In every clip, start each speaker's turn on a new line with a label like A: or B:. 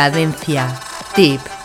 A: Cadencia. Tip.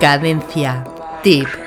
A: Cadencia. Tip.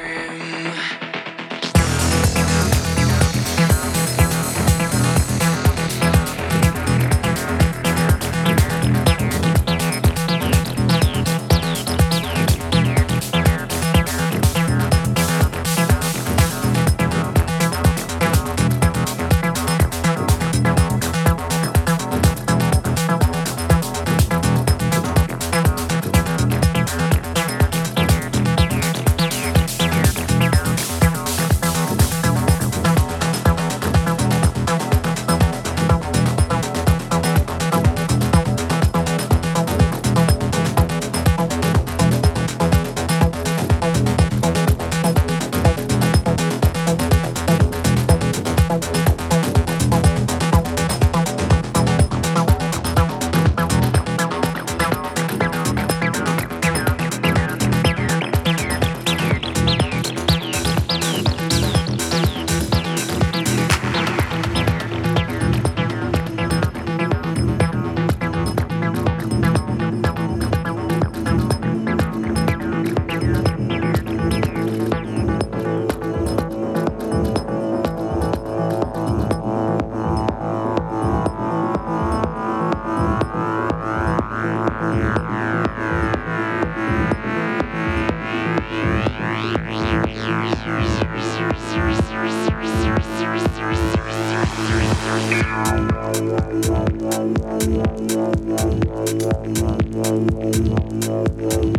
A: Thank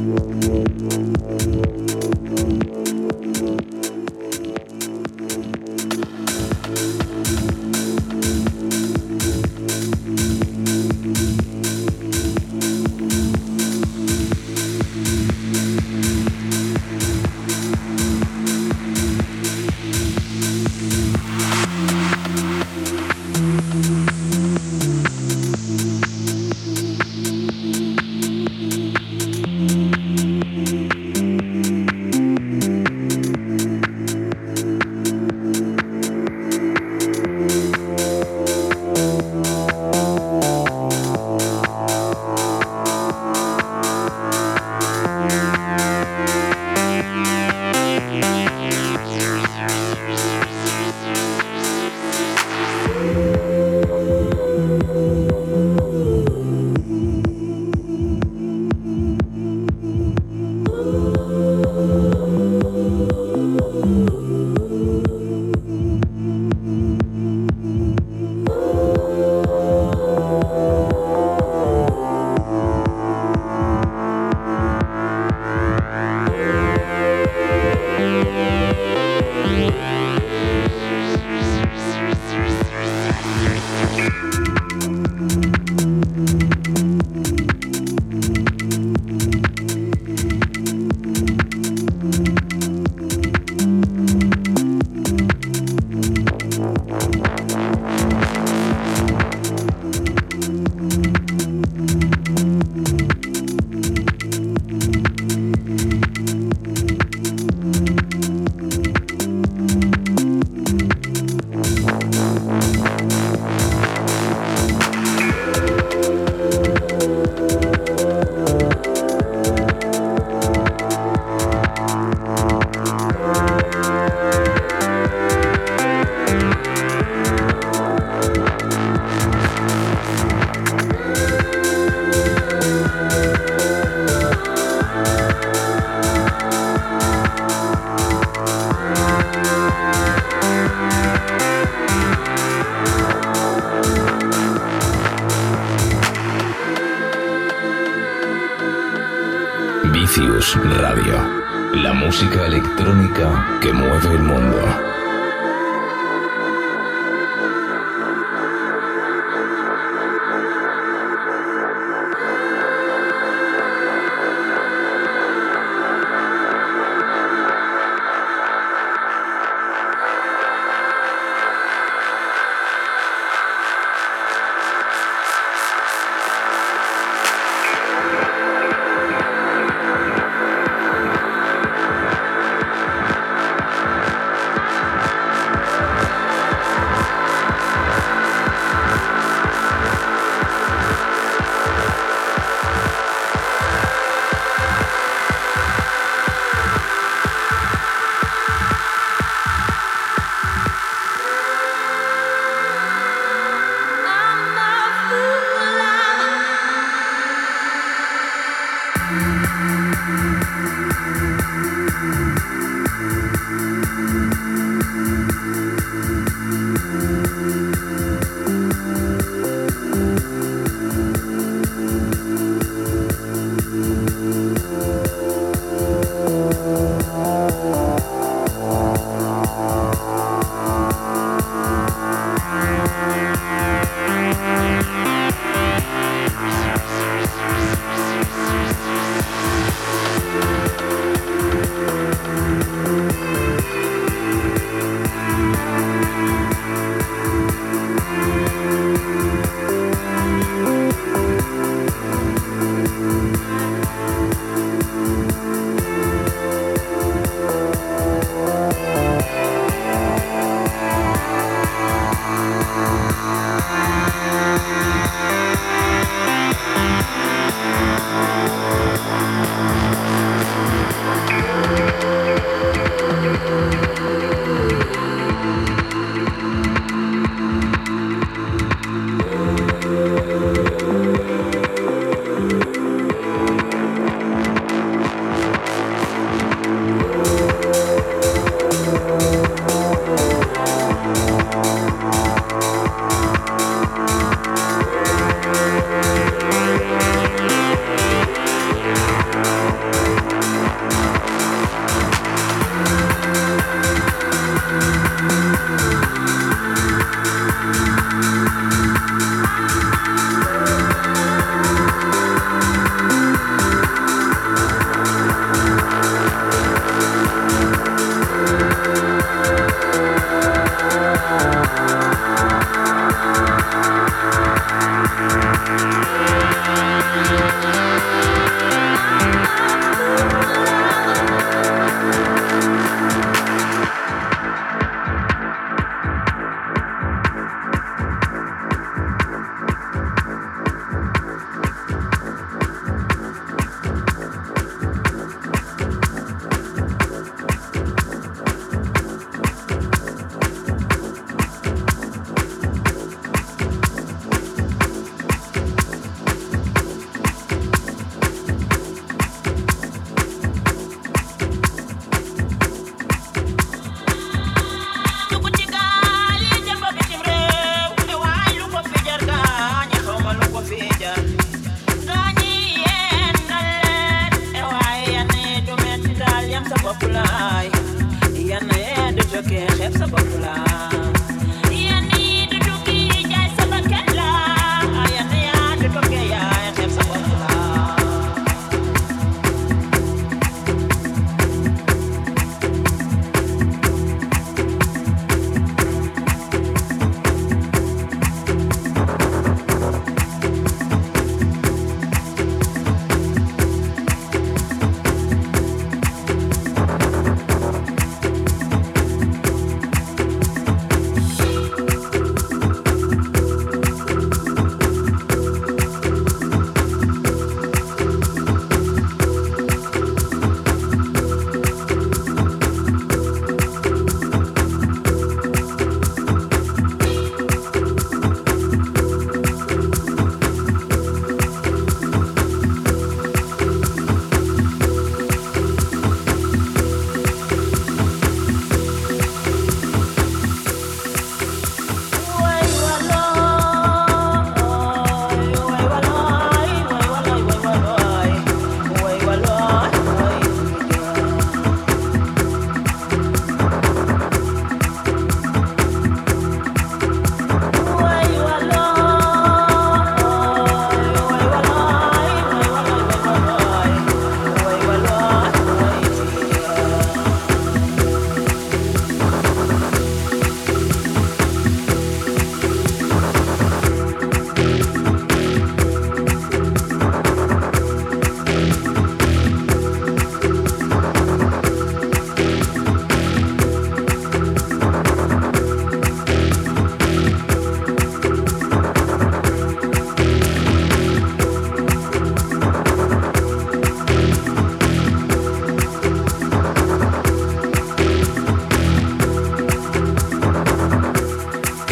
A: you.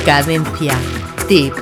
B: Cadencia. Tip.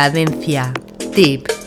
B: Cadencia. Tip.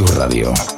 A: Radio.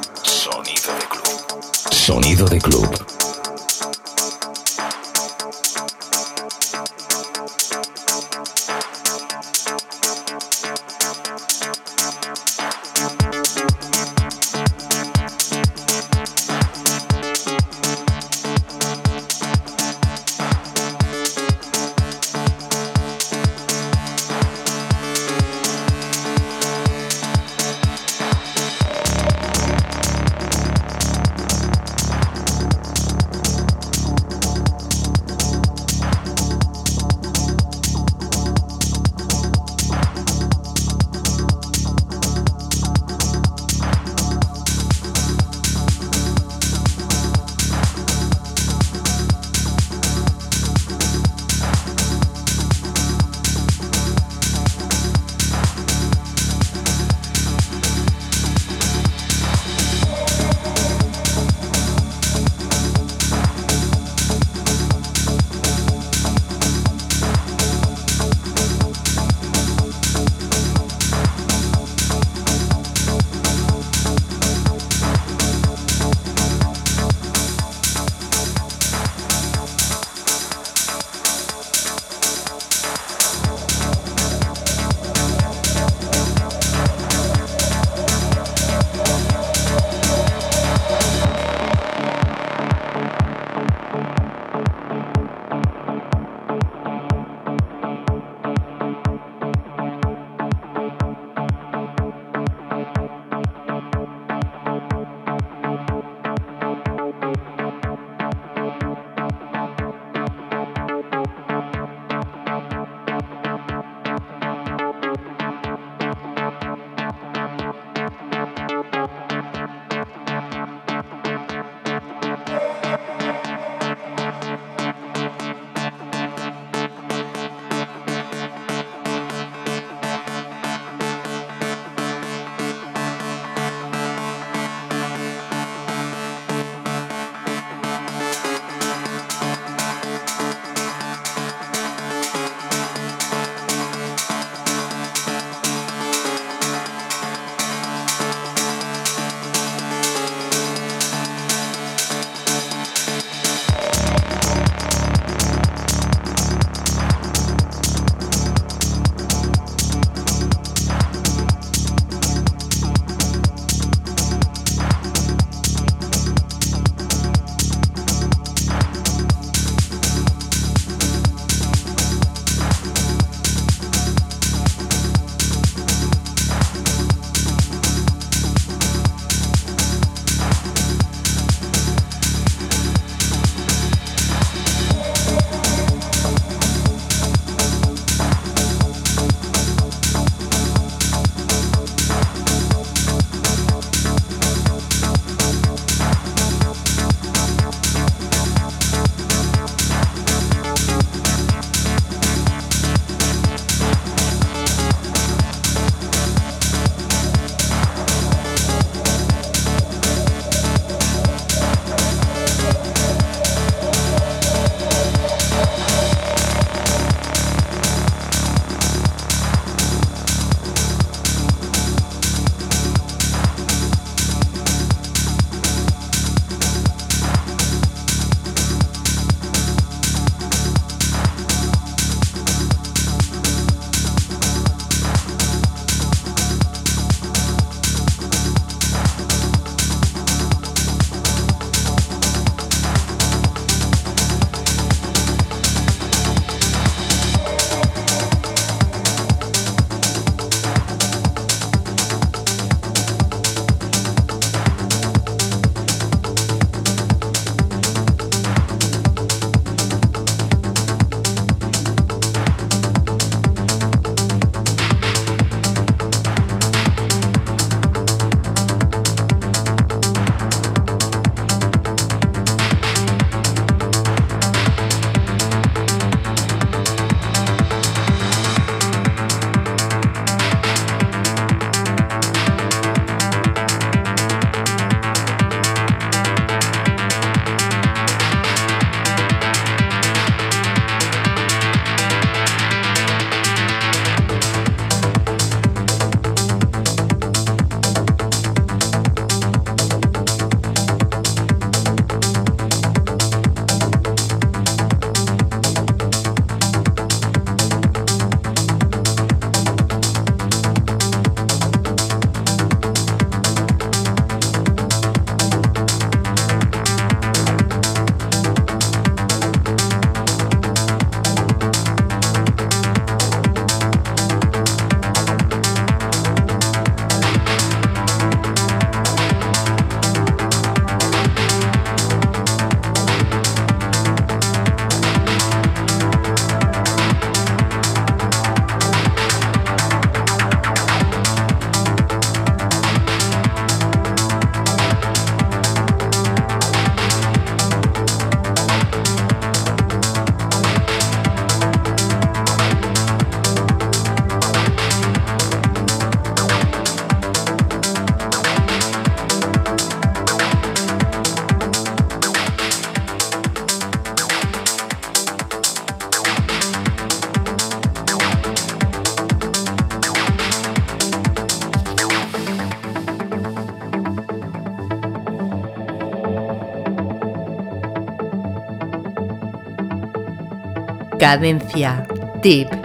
B: Cadencia. Tip.